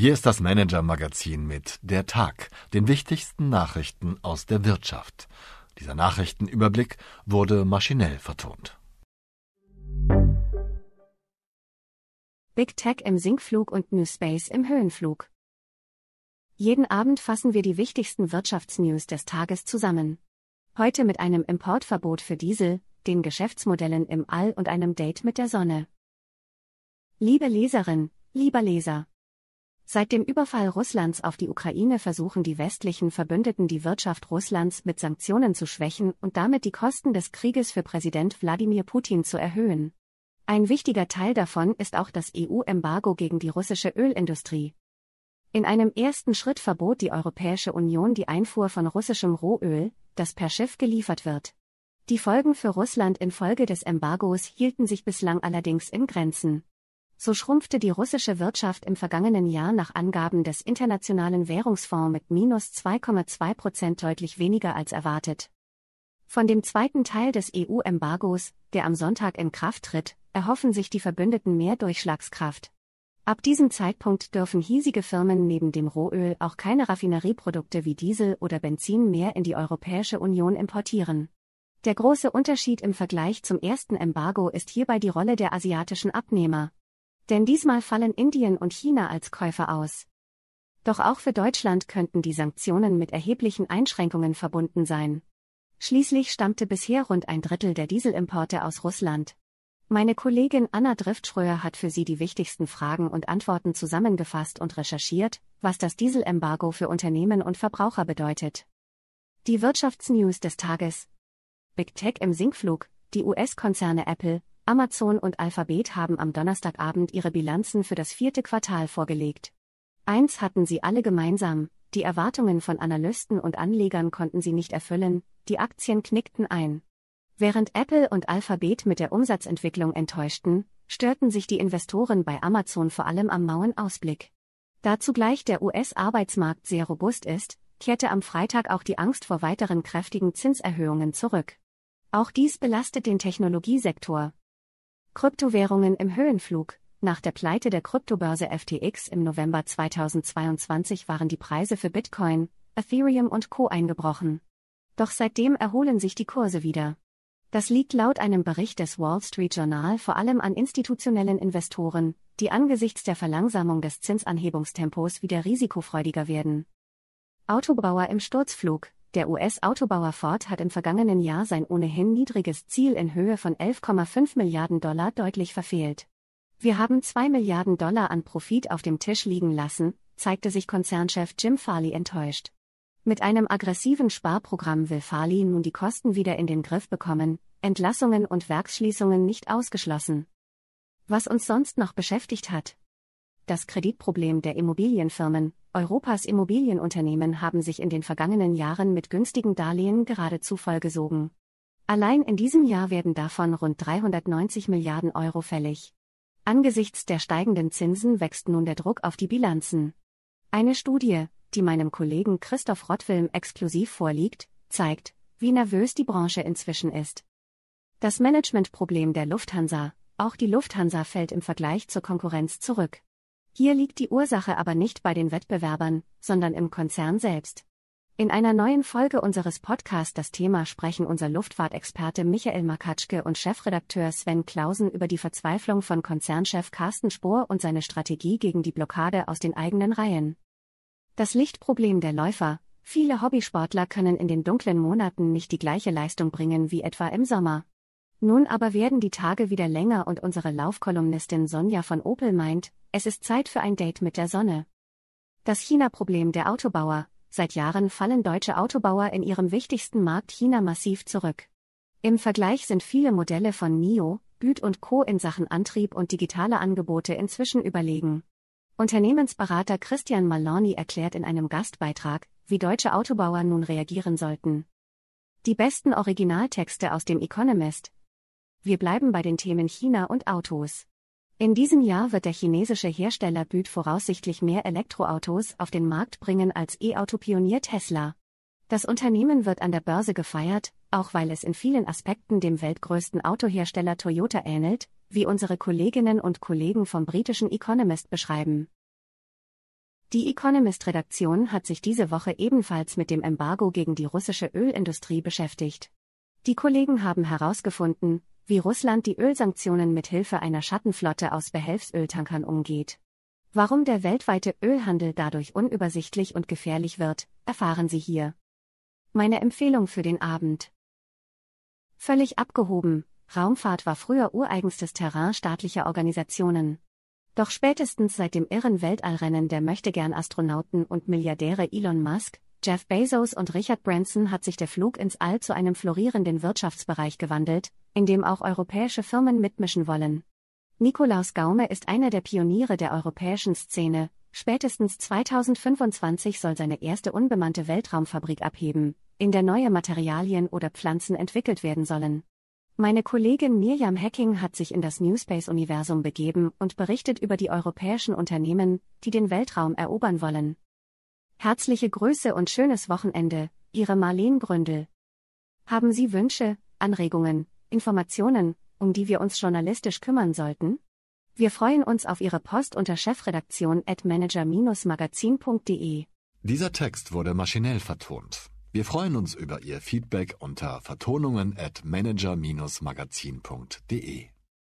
Hier ist das Manager-Magazin mit Der Tag, den wichtigsten Nachrichten aus der Wirtschaft. Dieser Nachrichtenüberblick wurde maschinell vertont. Big Tech im Sinkflug und New Space im Höhenflug. Jeden Abend fassen wir die wichtigsten Wirtschaftsnews des Tages zusammen. Heute mit einem Importverbot für Diesel, den Geschäftsmodellen im All und einem Date mit der Sonne. Liebe Leserin, lieber Leser. Seit dem Überfall Russlands auf die Ukraine versuchen die westlichen Verbündeten die Wirtschaft Russlands mit Sanktionen zu schwächen und damit die Kosten des Krieges für Präsident Wladimir Putin zu erhöhen. Ein wichtiger Teil davon ist auch das EU-Embargo gegen die russische Ölindustrie. In einem ersten Schritt verbot die Europäische Union die Einfuhr von russischem Rohöl, das per Schiff geliefert wird. Die Folgen für Russland infolge des Embargos hielten sich bislang allerdings in Grenzen. So schrumpfte die russische Wirtschaft im vergangenen Jahr nach Angaben des Internationalen Währungsfonds mit minus 2,2 Prozent deutlich weniger als erwartet. Von dem zweiten Teil des EU-Embargos, der am Sonntag in Kraft tritt, erhoffen sich die Verbündeten mehr Durchschlagskraft. Ab diesem Zeitpunkt dürfen hiesige Firmen neben dem Rohöl auch keine Raffinerieprodukte wie Diesel oder Benzin mehr in die Europäische Union importieren. Der große Unterschied im Vergleich zum ersten Embargo ist hierbei die Rolle der asiatischen Abnehmer, denn diesmal fallen Indien und China als Käufer aus. Doch auch für Deutschland könnten die Sanktionen mit erheblichen Einschränkungen verbunden sein. Schließlich stammte bisher rund ein Drittel der Dieselimporte aus Russland. Meine Kollegin Anna Driftschröer hat für Sie die wichtigsten Fragen und Antworten zusammengefasst und recherchiert, was das Dieselembargo für Unternehmen und Verbraucher bedeutet. Die Wirtschaftsnews des Tages. Big Tech im Sinkflug, die US-Konzerne Apple, Amazon und Alphabet haben am Donnerstagabend ihre Bilanzen für das vierte Quartal vorgelegt. Eins hatten sie alle gemeinsam, die Erwartungen von Analysten und Anlegern konnten sie nicht erfüllen, die Aktien knickten ein. Während Apple und Alphabet mit der Umsatzentwicklung enttäuschten, störten sich die Investoren bei Amazon vor allem am mauen Ausblick. Da zugleich der US-Arbeitsmarkt sehr robust ist, kehrte am Freitag auch die Angst vor weiteren kräftigen Zinserhöhungen zurück. Auch dies belastet den Technologiesektor, Kryptowährungen im Höhenflug. Nach der Pleite der Kryptobörse FTX im November 2022 waren die Preise für Bitcoin, Ethereum und Co. eingebrochen. Doch seitdem erholen sich die Kurse wieder. Das liegt laut einem Bericht des Wall Street Journal vor allem an institutionellen Investoren, die angesichts der Verlangsamung des Zinsanhebungstempos wieder risikofreudiger werden. Autobauer im Sturzflug. Der US-Autobauer Ford hat im vergangenen Jahr sein ohnehin niedriges Ziel in Höhe von 11,5 Milliarden Dollar deutlich verfehlt. Wir haben 2 Milliarden Dollar an Profit auf dem Tisch liegen lassen, zeigte sich Konzernchef Jim Farley enttäuscht. Mit einem aggressiven Sparprogramm will Farley nun die Kosten wieder in den Griff bekommen, Entlassungen und Werksschließungen nicht ausgeschlossen. Was uns sonst noch beschäftigt hat. Das Kreditproblem der Immobilienfirmen, Europas Immobilienunternehmen haben sich in den vergangenen Jahren mit günstigen Darlehen geradezu vollgesogen. Allein in diesem Jahr werden davon rund 390 Milliarden Euro fällig. Angesichts der steigenden Zinsen wächst nun der Druck auf die Bilanzen. Eine Studie, die meinem Kollegen Christoph Rottwilm exklusiv vorliegt, zeigt, wie nervös die Branche inzwischen ist. Das Managementproblem der Lufthansa, auch die Lufthansa fällt im Vergleich zur Konkurrenz zurück. Hier liegt die Ursache aber nicht bei den Wettbewerbern, sondern im Konzern selbst. In einer neuen Folge unseres Podcasts Das Thema sprechen unser Luftfahrtexperte Michael Makatschke und Chefredakteur Sven Klausen über die Verzweiflung von Konzernchef Carsten Spohr und seine Strategie gegen die Blockade aus den eigenen Reihen. Das Lichtproblem der Läufer. Viele Hobbysportler können in den dunklen Monaten nicht die gleiche Leistung bringen wie etwa im Sommer. Nun aber werden die Tage wieder länger und unsere Laufkolumnistin Sonja von Opel meint, es ist Zeit für ein Date mit der Sonne. Das China-Problem der Autobauer. Seit Jahren fallen deutsche Autobauer in ihrem wichtigsten Markt China massiv zurück. Im Vergleich sind viele Modelle von NIO, Büt und Co. in Sachen Antrieb und digitale Angebote inzwischen überlegen. Unternehmensberater Christian Maloney erklärt in einem Gastbeitrag, wie deutsche Autobauer nun reagieren sollten. Die besten Originaltexte aus dem Economist, wir bleiben bei den Themen China und Autos. In diesem Jahr wird der chinesische Hersteller Büt voraussichtlich mehr Elektroautos auf den Markt bringen als E-Auto-Pionier Tesla. Das Unternehmen wird an der Börse gefeiert, auch weil es in vielen Aspekten dem weltgrößten Autohersteller Toyota ähnelt, wie unsere Kolleginnen und Kollegen vom britischen Economist beschreiben. Die Economist-Redaktion hat sich diese Woche ebenfalls mit dem Embargo gegen die russische Ölindustrie beschäftigt. Die Kollegen haben herausgefunden, wie Russland die Ölsanktionen mit Hilfe einer Schattenflotte aus Behelfsöltankern umgeht. Warum der weltweite Ölhandel dadurch unübersichtlich und gefährlich wird, erfahren Sie hier. Meine Empfehlung für den Abend. Völlig abgehoben, Raumfahrt war früher ureigenstes Terrain staatlicher Organisationen. Doch spätestens seit dem irren Weltallrennen der möchtegern Astronauten und Milliardäre Elon Musk, Jeff Bezos und Richard Branson hat sich der Flug ins All zu einem florierenden Wirtschaftsbereich gewandelt, in dem auch europäische Firmen mitmischen wollen. Nikolaus Gaume ist einer der Pioniere der europäischen Szene, spätestens 2025 soll seine erste unbemannte Weltraumfabrik abheben, in der neue Materialien oder Pflanzen entwickelt werden sollen. Meine Kollegin Mirjam Hacking hat sich in das Newspace-Universum begeben und berichtet über die europäischen Unternehmen, die den Weltraum erobern wollen. Herzliche Grüße und schönes Wochenende, Ihre Marleen Gründel. Haben Sie Wünsche, Anregungen, Informationen, um die wir uns journalistisch kümmern sollten? Wir freuen uns auf Ihre Post unter chefredaktion at manager-magazin.de. Dieser Text wurde maschinell vertont. Wir freuen uns über Ihr Feedback unter vertonungen at manager-magazin.de.